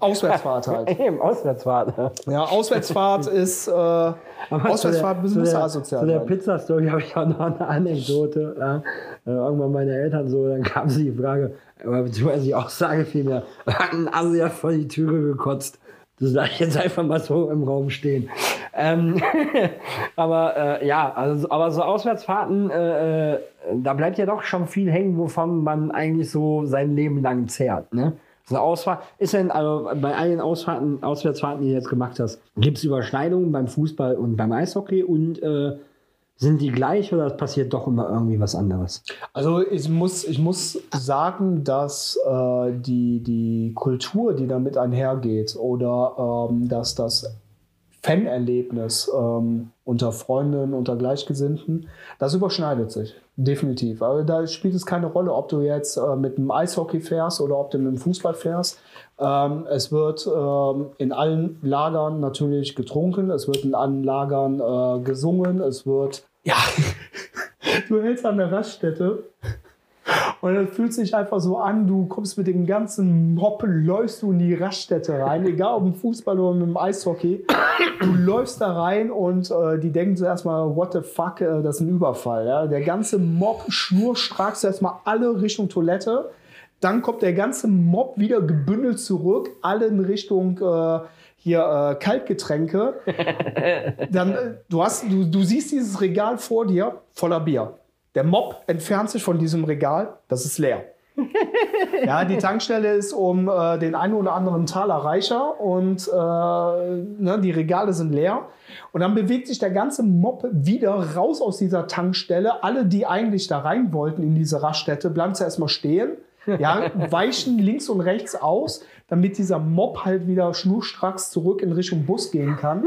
Auswärtsfahrt halt. Eben, Auswärtsfahrt. Ja, Auswärtsfahrt ist äh, Auswärtsfahrt ein bisschen asozial. Zu der Pizza-Story habe ich auch noch eine Anekdote. Ja. Äh, irgendwann meine Eltern so, dann kam sie die Frage, beziehungsweise die Aussage vielmehr, hat ein Asi vor die Türe gekotzt. Das sage ich jetzt einfach mal so im Raum stehen. Ähm, aber äh, ja, also, aber so Auswärtsfahrten, äh, äh, da bleibt ja doch schon viel hängen, wovon man eigentlich so sein Leben lang zehrt. Ne? So eine Ausfahrt, ist denn, also bei allen Ausfahrten, Auswärtsfahrten, die du jetzt gemacht hast, gibt es Überschneidungen beim Fußball und beim Eishockey und äh, sind die gleich oder passiert doch immer irgendwie was anderes? Also ich muss, ich muss sagen, dass äh, die, die Kultur, die damit einhergeht oder ähm, dass das Fanerlebnis ähm, unter Freunden, unter Gleichgesinnten, das überschneidet sich. Definitiv. Aber da spielt es keine Rolle, ob du jetzt äh, mit dem Eishockey fährst oder ob du mit dem Fußball fährst. Ähm, es wird ähm, in allen Lagern natürlich getrunken, es wird in allen Lagern äh, gesungen, es wird ja, du hältst an der Raststätte und es fühlt sich einfach so an, du kommst mit dem ganzen Moppe, läufst du in die Raststätte rein, egal ob im Fußball oder dem Eishockey. Du läufst da rein und äh, die denken zuerst mal, what the fuck, äh, das ist ein Überfall. Ja? Der ganze Mob schnurstracks erstmal alle Richtung Toilette. Dann kommt der ganze Mob wieder gebündelt zurück, alle in Richtung äh, hier äh, Kaltgetränke. Dann, äh, du, hast, du, du siehst dieses Regal vor dir voller Bier. Der Mob entfernt sich von diesem Regal, das ist leer. ja, die Tankstelle ist um äh, den einen oder anderen Taler reicher und äh, ne, die Regale sind leer. Und dann bewegt sich der ganze Mob wieder raus aus dieser Tankstelle. Alle, die eigentlich da rein wollten in diese Raststätte, bleiben zuerst mal stehen. Ja, weichen links und rechts aus, damit dieser Mob halt wieder schnurstracks zurück in Richtung Bus gehen kann.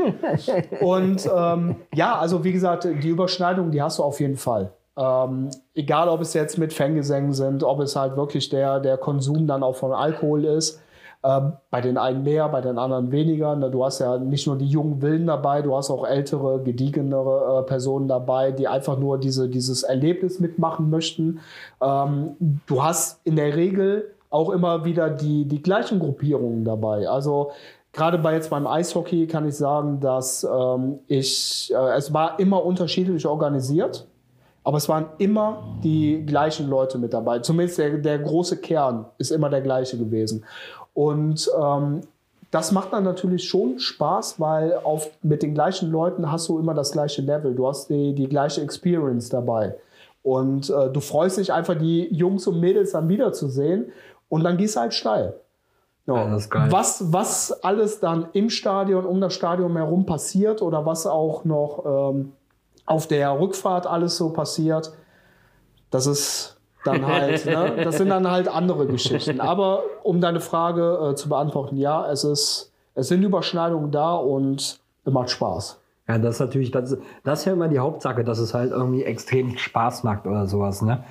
Und ähm, ja, also wie gesagt, die Überschneidung, die hast du auf jeden Fall. Ähm, egal, ob es jetzt mit Fangesängen sind, ob es halt wirklich der, der Konsum dann auch von Alkohol ist. Ähm, bei den einen mehr, bei den anderen weniger. Ne, du hast ja nicht nur die jungen Willen dabei, du hast auch ältere, gediegenere äh, Personen dabei, die einfach nur diese, dieses Erlebnis mitmachen möchten. Ähm, du hast in der Regel auch immer wieder die, die gleichen Gruppierungen dabei. Also gerade bei jetzt beim Eishockey kann ich sagen, dass ähm, ich, äh, es war immer unterschiedlich organisiert. Aber es waren immer die gleichen Leute mit dabei. Zumindest der, der große Kern ist immer der gleiche gewesen. Und ähm, das macht dann natürlich schon Spaß, weil auf, mit den gleichen Leuten hast du immer das gleiche Level. Du hast die, die gleiche Experience dabei. Und äh, du freust dich einfach, die Jungs und Mädels dann wiederzusehen. Und dann gehst du halt steil. Ja, was, was alles dann im Stadion, um das Stadion herum passiert oder was auch noch ähm, auf der Rückfahrt alles so passiert, das ist dann halt, ne? das sind dann halt andere Geschichten. Aber um deine Frage äh, zu beantworten, ja, es ist, es sind Überschneidungen da und es macht Spaß. Ja, das ist natürlich, das, das ist ja immer die Hauptsache, dass es halt irgendwie extrem Spaß macht oder sowas, ne?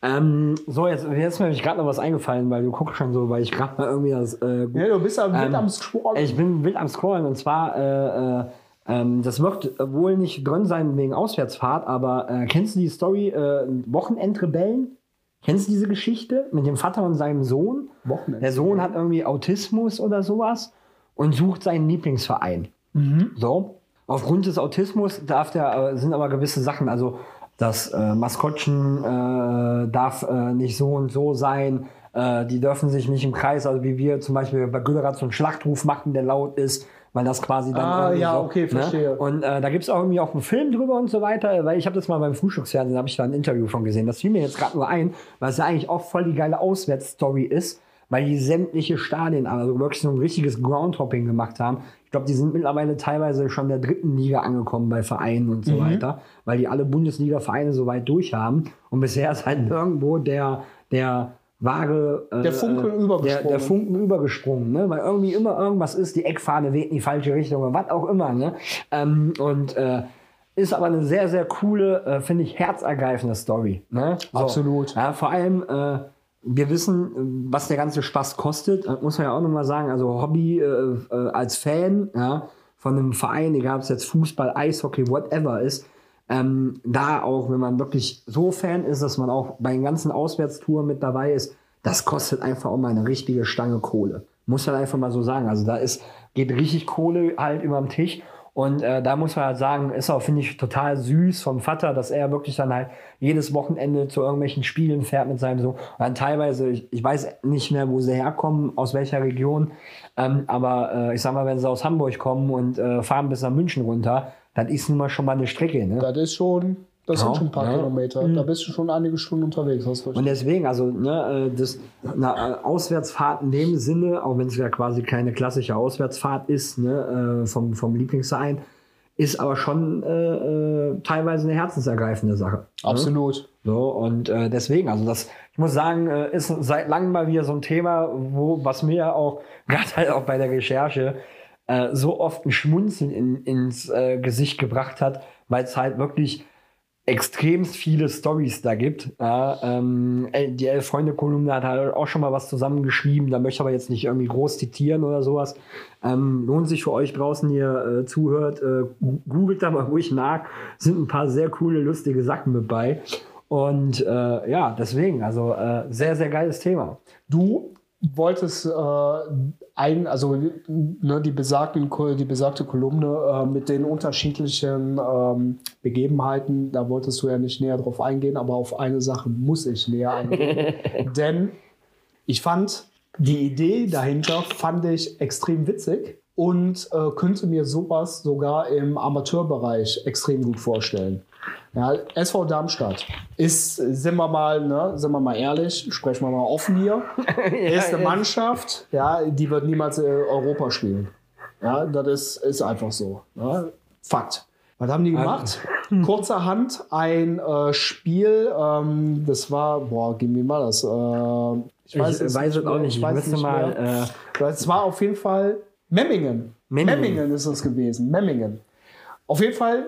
Ähm, so, jetzt, jetzt ist mir gerade noch was eingefallen, weil du guckst schon so, weil ich gerade mal irgendwie das. Äh, ja, du bist ja wild ähm, am Scrollen. Ich bin wild am Scrollen und zwar äh, äh, ähm, das wird wohl nicht drin sein wegen Auswärtsfahrt, aber äh, kennst du die Story äh, Wochenendrebellen? Kennst du diese Geschichte mit dem Vater und seinem Sohn? Wochenend. Der Sohn hat irgendwie Autismus oder sowas und sucht seinen Lieblingsverein. Mhm. So. aufgrund des Autismus darf der, sind aber gewisse Sachen, also das äh, Maskottchen äh, darf äh, nicht so und so sein, äh, die dürfen sich nicht im Kreis, also wie wir zum Beispiel bei Güllerat so einen Schlachtruf machen, der laut ist, weil das quasi dann. Ah, ja, so, okay, verstehe. Ne? Und äh, da gibt es auch irgendwie auch einen Film drüber und so weiter, weil ich habe das mal beim Frühstücksfernsehen, habe ich da ein Interview von gesehen. Das fiel mir jetzt gerade nur ein, weil es ja eigentlich auch voll die geile Auswärtsstory ist, weil die sämtliche Stadien, also wirklich so ein richtiges Groundhopping gemacht haben. Ich glaube, die sind mittlerweile teilweise schon der dritten Liga angekommen bei Vereinen und so Mhm. weiter, weil die alle Bundesliga-Vereine so weit durch haben. Und bisher ist halt irgendwo der, der wahre. äh, Der Funken äh, Der, übergesprungen. der Funken übergesprungen, ne? weil irgendwie immer irgendwas ist, die Eckfahne weht in die falsche Richtung oder was auch immer. Ne? Ähm, und äh, ist aber eine sehr, sehr coole, äh, finde ich, herzergreifende Story. Ne? So. Absolut. Ja, vor allem, äh, wir wissen, was der ganze Spaß kostet. Äh, muss man ja auch nochmal sagen. Also Hobby äh, als Fan ja, von einem Verein, egal ob es jetzt Fußball, Eishockey, whatever ist, ähm, da auch, wenn man wirklich so Fan ist, dass man auch bei den ganzen Auswärtstouren mit dabei ist, das kostet einfach auch mal eine richtige Stange Kohle. Muss man einfach mal so sagen. Also da ist, geht richtig Kohle halt über den Tisch. Und äh, da muss man halt sagen, ist auch, finde ich, total süß vom Vater, dass er wirklich dann halt jedes Wochenende zu irgendwelchen Spielen fährt mit seinem Sohn. Und dann teilweise, ich, ich weiß nicht mehr, wo sie herkommen, aus welcher Region, ähm, aber äh, ich sag mal, wenn sie aus Hamburg kommen und äh, fahren bis nach München runter, das ist nun mal schon mal eine Strecke. Ne? Das ist schon, das Ja, sind schon ein paar ja. Mhm. Kilometer. Da bist du schon einige Stunden unterwegs. Hast du recht. Und deswegen, also ne, äh, das, eine äh, Auswärtsfahrt in dem Sinne, auch wenn es ja quasi keine klassische Auswärtsfahrt ist, ne, äh, vom, vom Lieblingsverein, ist aber schon äh, teilweise eine herzensergreifende Sache. Ne? Absolut. So, und äh, deswegen, also das, ich muss sagen, äh, ist seit langem mal wieder so ein Thema, wo, was mir auch, gerade halt auch bei der Recherche, äh, so oft ein Schmunzeln in, ins äh, Gesicht gebracht hat, weil es halt wirklich extremst viele Stories da gibt. Ja, ähm, äh, die Elf-Freunde-Kolumne hat halt auch schon mal was zusammengeschrieben, da möchte ich aber jetzt nicht irgendwie groß zitieren oder sowas. Ähm, lohnt sich für euch draußen, ihr äh, zuhört, äh, googelt da mal ruhig nach, sind ein paar sehr coole, lustige Sachen mit bei. Und äh, ja, deswegen, also äh, sehr, sehr geiles Thema. Du wolltest äh, ein, also ne, die, besagten, die besagte Kolumne äh, mit den unterschiedlichen ähm, Begebenheiten, da wolltest du ja nicht näher drauf eingehen, aber auf eine Sache muss ich näher eingehen. Denn ich fand die Idee dahinter fand ich extrem witzig und äh, könnte mir sowas sogar im Amateurbereich extrem gut vorstellen. Ja, SV Darmstadt ist, sind wir mal, ne, sind wir mal ehrlich, sprechen wir mal offen hier, ist eine Mannschaft, ja, die wird niemals Europa spielen. Ja, das ist, ist einfach so. Ja. Fakt. Was haben die gemacht? Kurzerhand ein äh, Spiel, ähm, das war, boah, gib mir mal das. Äh, Ich weiß, es auch nicht. Ich, weiß müsste nicht mal. Äh, Es war auf jeden Fall Memmingen. Memmingen. Memmingen, ist es gewesen. Memmingen. Auf jeden Fall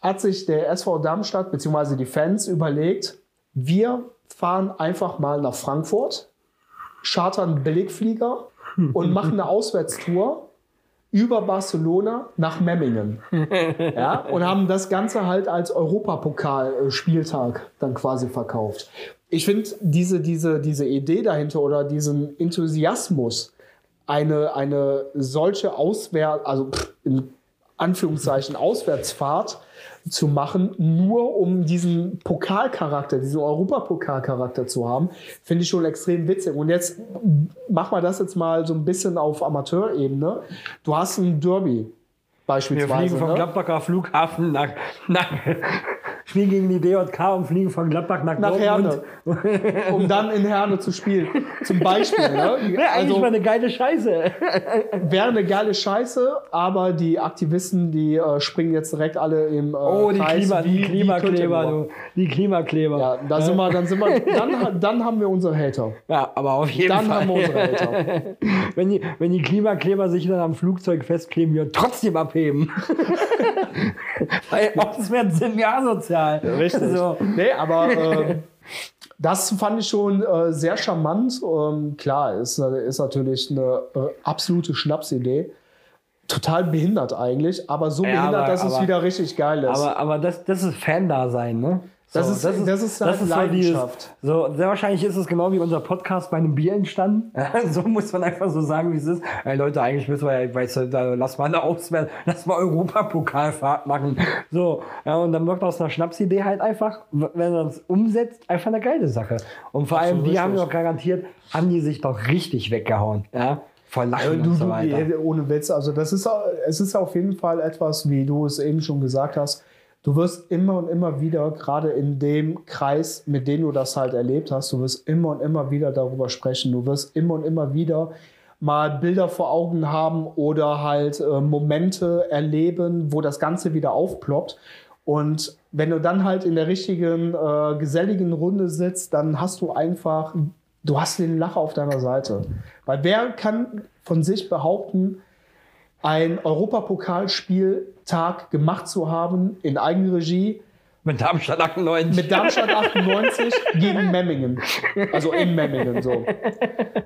hat sich der SV Darmstadt bzw. die Fans überlegt, wir fahren einfach mal nach Frankfurt, chartern Billigflieger und machen eine Auswärtstour über Barcelona nach Memmingen. ja, und haben das Ganze halt als Europapokal-Spieltag dann quasi verkauft. Ich finde diese, diese, diese Idee dahinter oder diesen Enthusiasmus, eine, eine solche Auswärts, also in Anführungszeichen Auswärtsfahrt zu machen, nur um diesen Pokalcharakter, diesen Europapokalcharakter zu haben, finde ich schon extrem witzig. Und jetzt mach mal das jetzt mal so ein bisschen auf Amateurebene. Du hast ein Derby wir beispielsweise. fliegen vom ne? Gladbacher Flughafen nach, nach spielen gegen die DJK und fliegen von Gladbach nach, nach. Herne, um dann in Herne zu spielen. Zum Beispiel. Ne? Wäre eigentlich Also, mal eine geile Scheiße. wäre eine geile Scheiße, aber die Aktivisten, die äh, springen jetzt direkt alle im äh, Oh, die, Kreis Klima, wie- die Klimakleber, du. Die Klimakleber. Ja, da sind wir, dann sind wir, dann, dann haben wir unsere Hater. Ja, aber auf jeden Dann Fall. haben wir unsere Hater. wenn, die, wenn die Klimakleber sich dann am Flugzeug festkleben, wir trotzdem abheben. Weil auswärts sind wir asozial. So. Nee, aber ähm, das fand ich schon äh, sehr charmant. Ähm, klar, ist, ist natürlich eine äh, absolute Schnapsidee. Total behindert eigentlich, aber so Ja, behindert, aber- dass es aber- wieder richtig geil ist. Aber, aber das, das ist Fan-Dasein, ne? Das So, ist, das ist, halt so dieses- Leidenschaft. so, sehr wahrscheinlich ist es genau wie unser Podcast bei einem Bier entstanden. So muss man einfach so sagen, wie es ist. Ey, Leute, eigentlich müssen wir ja, weißt du, da, lass mal eine Auswärts, lass mal Europapokalfahrt machen. So, ja, und dann wird aus einer Schnapsidee halt einfach, wenn man es umsetzt, einfach eine geile Sache. Und vor allem, die haben richtig. doch garantiert, haben die sich doch richtig weggehauen. Ja, vor Lachen Du, und so du, weiter. äh, ohne Witz, also das ist, es ist auf jeden Fall etwas, wie du es eben schon gesagt hast, du wirst immer und immer wieder, gerade in dem Kreis, mit dem du das halt erlebt hast, du wirst immer und immer wieder darüber sprechen, du wirst immer und immer wieder mal Bilder vor Augen haben oder halt äh, Momente erleben, wo das Ganze wieder aufploppt. Und wenn du dann halt in der richtigen, äh, geselligen Runde sitzt, dann hast du einfach, du hast den Lacher auf deiner Seite. Weil wer kann von sich behaupten, ein Europapokalspieltag gemacht zu haben in Eigenregie Mit Darmstadt 98. mit Darmstadt 98 gegen Memmingen. Also in Memmingen so.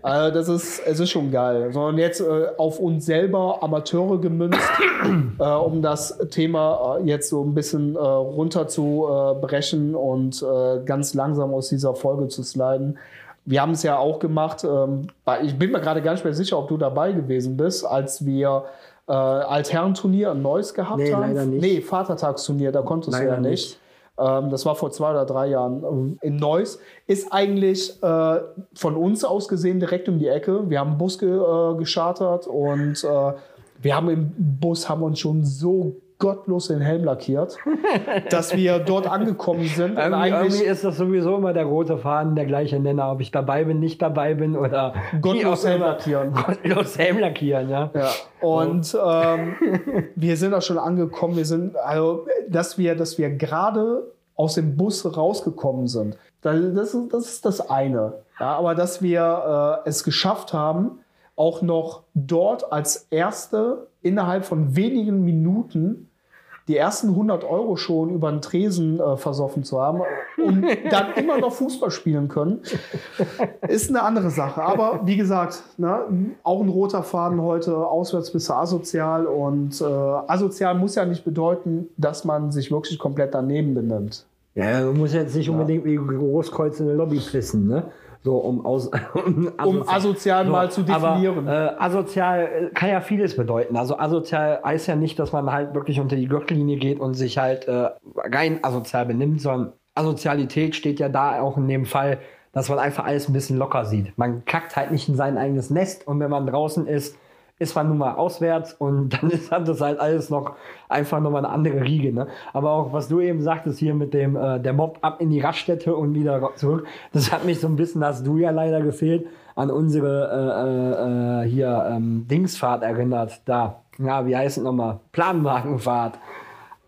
Also das ist, es ist schon geil. So, und jetzt äh, auf uns selber Amateure gemünzt, äh, um das Thema äh, jetzt so ein bisschen äh, runter zu äh, brechen und äh, ganz langsam aus dieser Folge zu sliden. Wir haben es ja auch gemacht. Ähm, ich bin mir gerade gar nicht mehr sicher, ob du dabei gewesen bist, als wir äh, Altherrenturnier ein neues gehabt Nee, haben. leider nicht. Nee, Vatertagsturnier, da konntest du Leider ja nicht. nicht. Ähm, das war vor zwei oder drei Jahren ähm, in Neuss. Ist eigentlich äh, von uns aus gesehen direkt um die Ecke. Wir haben einen Bus ge äh, geschartert und äh, wir haben im Bus haben uns schon so gottlos den Helm lackiert, dass wir dort angekommen sind. Und Irgendwie, eigentlich irgendwie ist das sowieso immer der rote Faden, der gleiche Nenner, ob ich dabei bin, nicht dabei bin oder gottlos Helm lackieren. Gottlos Helm lackieren, ja. Ja, und ähm, wir sind auch schon angekommen. Wir sind, also, dass wir, dass wir gerade aus dem Bus rausgekommen sind. Das, das, ist, das ist das eine. Ja, aber dass wir äh, es geschafft haben, auch noch dort als Erste innerhalb von wenigen Minuten die ersten 100 Euro schon über den Tresen äh, versoffen zu haben und dann immer noch Fußball spielen können, ist eine andere Sache. Aber wie gesagt, ne, auch ein roter Faden heute, auswärts bist du asozial und äh, asozial muss ja nicht bedeuten, dass man sich wirklich komplett daneben benimmt. Ja, du musst jetzt nicht unbedingt wie Großkreuz in der Lobby pissen, ne? So, um aus. Um, Um asozial mal zu definieren. Aber, äh, asozial äh, kann ja vieles bedeuten. Also asozial heißt ja nicht, dass man halt wirklich unter die Gürtellinie geht und sich halt äh, rein asozial benimmt, sondern Asozialität steht ja da auch in dem Fall, dass man einfach alles ein bisschen locker sieht. Man kackt halt nicht in sein eigenes Nest und wenn man draußen ist, ist man nun mal auswärts und dann ist das halt alles noch einfach nochmal eine andere Riege. Ne? Aber auch was du eben sagtest hier mit dem äh, der Mob ab in die Raststätte und wieder zurück, das hat mich so ein bisschen, hast du ja leider gefehlt, an unsere äh, äh, hier ähm, Dingsfahrt erinnert. Da, ja, wie heißt es nochmal? Planwagenfahrt.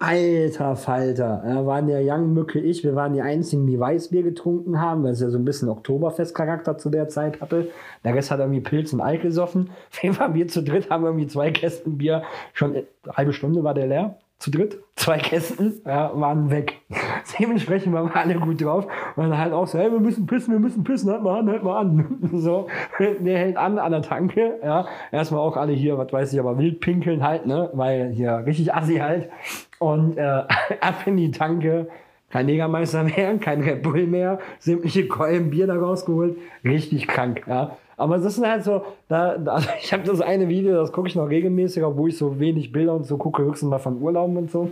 Alter Falter, ja, waren der Young Mücke ich, wir waren die einzigen, die Weißbier getrunken haben, weil es ja so ein bisschen Oktoberfestcharakter zu der Zeit hatte. Der Rest hat irgendwie Pilz und Alk gesoffen. Jeden Fall wir zu dritt haben irgendwie zwei Kästen Bier, schon eine halbe Stunde war der leer. Zu dritt, zwei Kästen, ja, waren weg. Dementsprechend waren wir alle gut drauf. Dann halt auch so, hey, wir müssen pissen, wir müssen pissen, halt mal an, halt mal an. So, der hält an an der Tanke, ja. Erstmal auch alle hier, was weiß ich, aber wild pinkeln halt, ne, weil hier richtig assi halt. Und äh, ab in die Tanke, kein Jägermeister mehr, kein Red Bull mehr, sämtliche Keulen Bier da rausgeholt, richtig krank, ja. Aber das ist halt so, da, da ich habe das eine Video, das gucke ich noch regelmäßig, wo ich so wenig Bilder und so gucke, höchstens mal von Urlauben und so.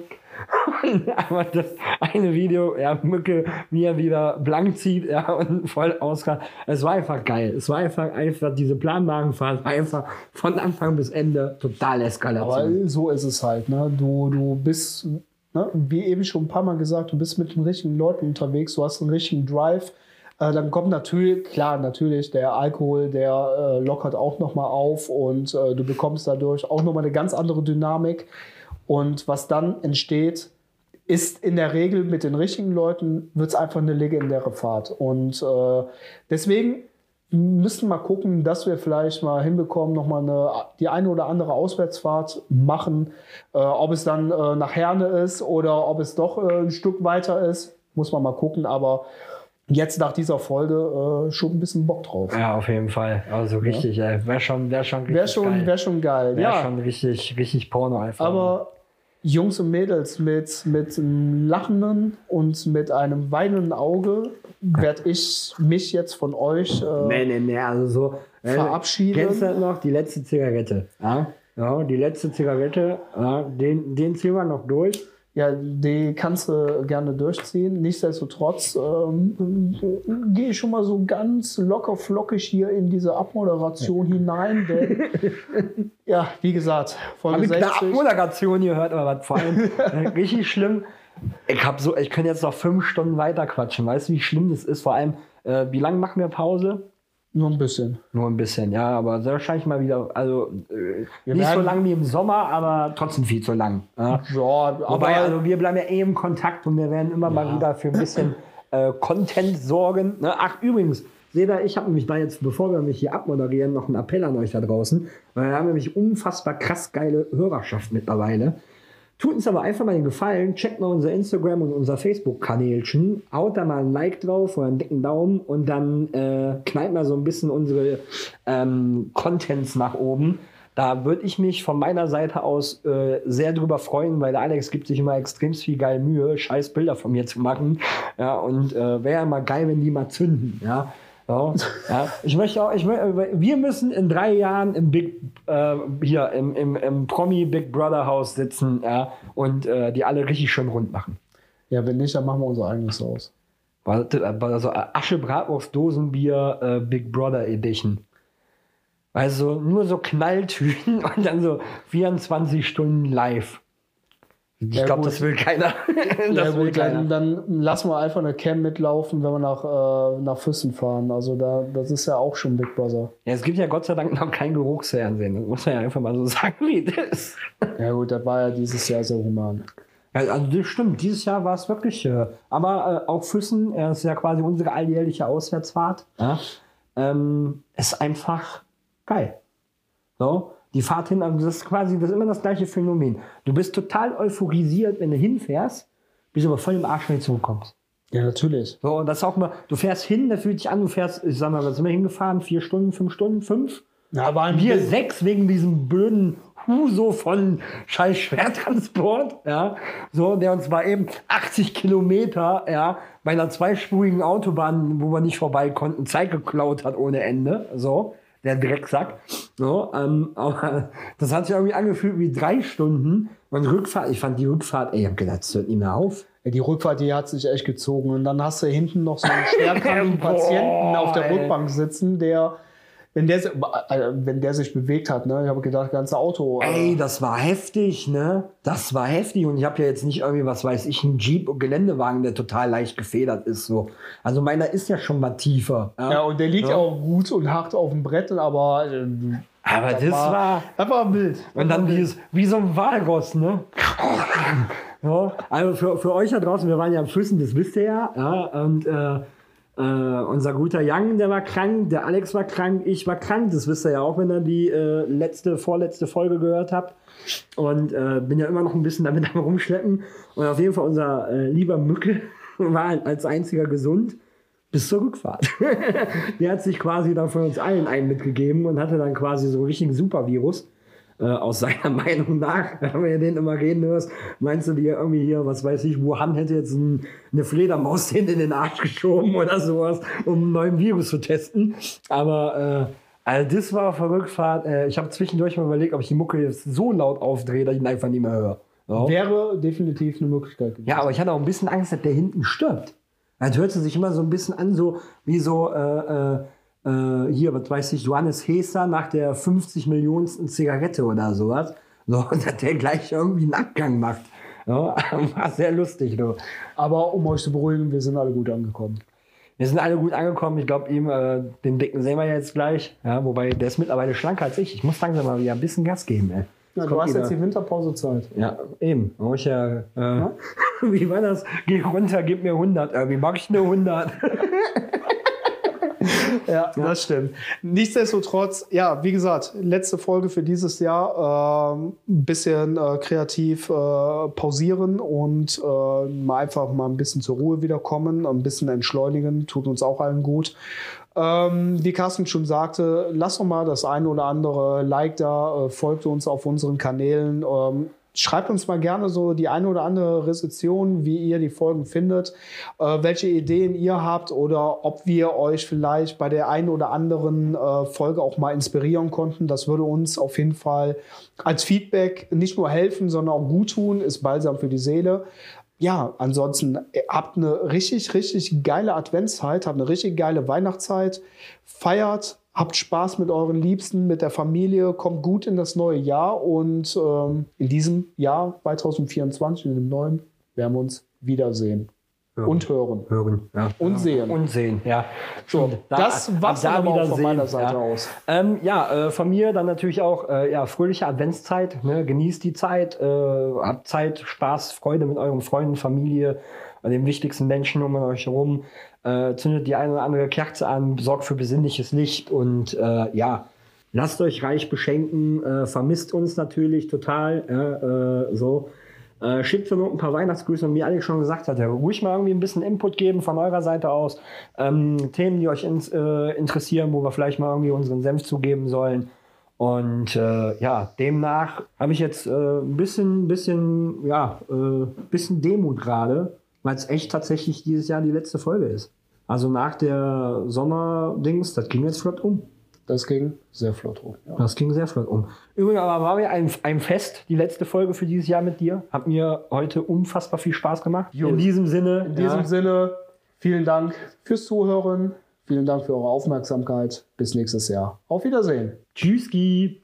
Aber das eine Video, ja, Mücke, er wieder blank zieht, ja, und voll ausgeht. Es war einfach geil. Es war einfach, einfach diese Planwagenfahrt, war einfach von Anfang bis Ende total Aber Eskalation. so ist es halt. Ne? Du, du bist, ne? wie eben schon ein paar Mal gesagt, du bist mit den richtigen Leuten unterwegs, du hast einen richtigen Drive. Äh, dann kommt natürlich, klar, natürlich, der Alkohol, der äh, lockert auch nochmal auf und äh, du bekommst dadurch auch nochmal eine ganz andere Dynamik. Und was dann entsteht, ist in der Regel mit den richtigen Leuten, wird es einfach eine legendäre Fahrt. Und äh, deswegen müssen wir mal gucken, dass wir vielleicht mal hinbekommen, nochmal eine, die eine oder andere Auswärtsfahrt machen. Äh, ob es dann äh, nach Herne ist oder ob es doch äh, ein Stück weiter ist, muss man mal gucken. Aber jetzt nach dieser Folge äh, schon ein bisschen Bock drauf. Ja, auf jeden Fall. Also richtig, ey. Wäre schon, wär schon Wäre schon, geil. wär schon geil. Wär ja, schon richtig, richtig Porno einfach. aber Jungs und Mädels mit, mit einem lachenden und mit einem weinenden Auge werde ich mich jetzt von euch äh, Nee, nee, nee, also so. äh, Verabschieden. Kennst du das noch? Die letzte Zigarette. Ja, ja die letzte Zigarette, ja, den, den ziehen wir noch durch. Ja, die kannst du gerne durchziehen. Nichtsdestotrotz ähm, gehe ich schon mal so ganz locker flockig hier in diese Abmoderation hinein, denn ja, wie gesagt, Folge Habe ich eine 60. Abmoderation gehört, aber was vor allem äh, richtig schlimm. Ich habe so, ich könnte jetzt noch fünf Stunden weiter quatschen. Weißt du, wie schlimm das ist? Vor allem, äh, wie lange machen wir Pause? Nur ein bisschen. Nur ein bisschen, ja, aber wahrscheinlich mal wieder, also äh, nicht so lang wie im Sommer, aber trotzdem viel zu lang. Ja. Ja, aber Wobei, also wir bleiben ja eh im Kontakt und wir werden immer mal wieder für ein bisschen äh, Content sorgen. Ne? Ach, übrigens, seht ihr, ich habe nämlich da jetzt, bevor wir mich hier abmoderieren, noch einen Appell an euch da draußen, weil wir haben nämlich unfassbar krass geile Hörerschaft mittlerweile. Tut uns aber einfach mal den Gefallen, checkt mal unser Instagram und unser Facebook-Kanälchen, haut da mal ein Like drauf oder einen dicken Daumen und dann äh, knallt mal so ein bisschen unsere ähm, Contents nach oben. Da würde ich mich von meiner Seite aus äh, sehr drüber freuen, weil Alex gibt sich immer extrem viel geil Mühe, scheiß Bilder von mir zu machen. Ja, und äh, wäre ja mal geil, wenn die mal zünden. Ja. Ja, ja. Ich möchte auch, ich, mö- wir müssen in drei Jahren im Big, äh, hier im, im, im Promi Big Brother Haus sitzen ja, und äh, die alle richtig schön rund machen. ja, wenn nicht, dann machen wir unser eigenes Haus. Also Asche Bratwurst Dosenbier äh, Big Brother Edition. Also nur so Knalltüten und dann so 24 Stunden live. Ich glaube, das will keiner. das ja, will gut, keiner. dann, dann lassen wir einfach eine Cam mitlaufen, wenn wir nach, äh, nach Füssen fahren. Also da, das ist ja auch schon Big Brother. Ja, es gibt ja Gott sei Dank noch kein Geruchsfernsehen. Das muss man ja einfach mal so sagen, wie das ist. Ja gut, das war ja dieses Jahr sehr human. Ja, also das stimmt. Dieses Jahr war es wirklich. Äh, aber äh, auch Füssen, äh, ist ja quasi unsere alljährliche Auswärtsfahrt. Ja, ähm, ist einfach geil. So, die Fahrt hin, also das ist quasi das ist immer das gleiche Phänomen. Du bist total euphorisiert, wenn du hinfährst, bist aber voll im Arsch, wenn du zurückkommst. Ja, natürlich. So, und das ist auch immer, du fährst hin, da fühlt sich an, du fährst, ich sag mal, was sind wir hingefahren? Vier Stunden, fünf Stunden, fünf? Ja, waren Wir sechs wegen diesem blöden Huso von scheiß Schwertransport, ja, so, der uns mal eben 80 Kilometer, ja, bei einer zweispurigen Autobahn, wo wir nicht vorbei konnten, Zeit geklaut hat ohne Ende, so, der Drecksack, so, ähm, aber das hat sich irgendwie angefühlt wie drei Stunden und Rückfahrt, ich fand die Rückfahrt, ey, ich hab gedacht, das hört nicht mehr auf. Die Rückfahrt, die hat sich echt gezogen. Und dann hast du hinten noch so einen schwerkranken Patienten auf der. Rückbank sitzen, der, wenn der, äh, wenn der sich bewegt hat, ne, ich habe gedacht, ganze Auto. äh, Ey, das war heftig, ne? Das war heftig. Und ich habe ja jetzt nicht irgendwie, was weiß ich, einen Jeep und Geländewagen, der total leicht gefedert ist. So. Also meiner ist ja schon mal tiefer. Ja, ja, und der liegt Ja. auch gut und hart auf dem Brett, aber äh, Aber das war. das war wild. Und dann dieses, wie so ein Walross, ne? Ja, also für, für euch da draußen, wir waren ja am Füssen, das wisst ihr ja. ja und äh, äh, unser guter Young, der war krank, der Alex war krank, ich war krank. Das wisst ihr ja auch, wenn ihr die äh, letzte, vorletzte Folge gehört habt. Und äh, bin ja immer noch ein bisschen damit am Rumschleppen. Und auf jeden Fall unser äh, lieber Mücke war als einziger gesund bis zur Rückfahrt. der hat sich quasi dann von uns allen einen mitgegeben und hatte dann quasi so einen richtigen Supervirus. Äh, aus seiner Meinung nach, wenn du den immer reden hörst, meinst du dir irgendwie hier, was weiß ich, Wuhan hätte jetzt ein, eine Fledermaus hin in den Arsch geschoben oder sowas, um einen neuen Virus zu testen. Aber äh, also das war Rückfahrt. Äh, ich habe zwischendurch mal überlegt, ob ich die Mucke jetzt so laut aufdrehe, dass ich ihn einfach nicht mehr höre. Ja. Wäre definitiv eine Möglichkeit gewesen. Ja, aber ich hatte auch ein bisschen Angst, dass der hinten stirbt. Das hört sich immer so ein bisschen an, so wie so, äh, äh, äh, hier, was weiß ich, Johannes Heser nach der 50 Millionensten Zigarette oder sowas. So, dass der gleich irgendwie einen Abgang macht. Ja, war sehr lustig, du. Aber um euch zu beruhigen, wir sind alle gut angekommen. Wir sind alle gut angekommen. Ich glaube, ihm, äh, den Dicken sehen wir jetzt gleich. Ja, wobei, der ist mittlerweile schlanker als ich. Ich muss langsam mal wieder ein bisschen Gas geben, ey. Ja, du hast wieder- jetzt die Winterpause Zeit. Ja, eben. Man muss ja, äh, wie war das? Geh runter, gib mir 100. Äh, wie mag ich nur 100? Ja, das stimmt. Nichtsdestotrotz, ja, wie gesagt, letzte Folge für dieses Jahr. Ein bisschen äh, kreativ äh, pausieren und äh, mal einfach mal ein bisschen zur Ruhe wiederkommen, ein bisschen entschleunigen, tut uns auch allen gut. Ähm, wie Carsten schon sagte, lasst doch mal das eine oder andere Like da, äh, folgt uns auf unseren Kanälen. Ähm, schreibt uns mal gerne so die eine oder andere Rezension, wie ihr die Folgen findet, äh, welche Ideen ihr habt oder ob wir euch vielleicht bei der einen oder anderen äh, Folge auch mal inspirieren konnten. Das würde uns auf jeden Fall als Feedback nicht nur helfen, sondern auch gut tun, ist balsam für die Seele. Ja, ansonsten äh, habt eine richtig, richtig geile Adventszeit, habt eine richtig geile Weihnachtszeit, feiert, habt Spaß mit euren Liebsten, mit der Familie, kommt gut in das neue Jahr und ähm, in diesem Jahr 2024, in dem neuen, werden wir uns wiedersehen. Hören. Und hören. Hören, ja. Und sehen. Und sehen, ja. So, da, das war da aber auch von sehen, meiner Seite ja. aus. Ähm, ja, äh, von mir dann natürlich auch äh, ja, fröhliche Adventszeit. Ne? Genießt die Zeit, äh, habt Zeit, Spaß, Freude mit euren Freunden, Familie, den wichtigsten Menschen um euch herum. Äh, zündet die eine oder andere Kerze an, sorgt für besinnliches Licht und äh, ja, lasst euch reich beschenken, äh, vermisst uns natürlich total, äh, so. Äh, schickt mir noch ein paar Weihnachtsgrüße und wie Alex schon gesagt hat, ruhig mal irgendwie ein bisschen Input geben von eurer Seite aus. Ähm, Themen, die euch ins, äh, interessieren, wo wir vielleicht mal irgendwie unseren Senf zugeben sollen. Und äh, ja, demnach habe ich jetzt äh, ein bisschen, bisschen, ja, äh, bisschen Demut gerade, weil es echt tatsächlich dieses Jahr die letzte Folge ist. Also nach der Sommerdings, das ging jetzt flott um. Das ging sehr flott um. Ja. Das ging sehr flott um. Übrigens aber war mir ein, ein Fest, die letzte Folge für dieses Jahr mit dir. Hat mir heute unfassbar viel Spaß gemacht. Jo. In diesem Sinne. In diesem ja. Sinne, vielen Dank fürs Zuhören. Vielen Dank für eure Aufmerksamkeit. Bis nächstes Jahr. Auf Wiedersehen. Tschüsski.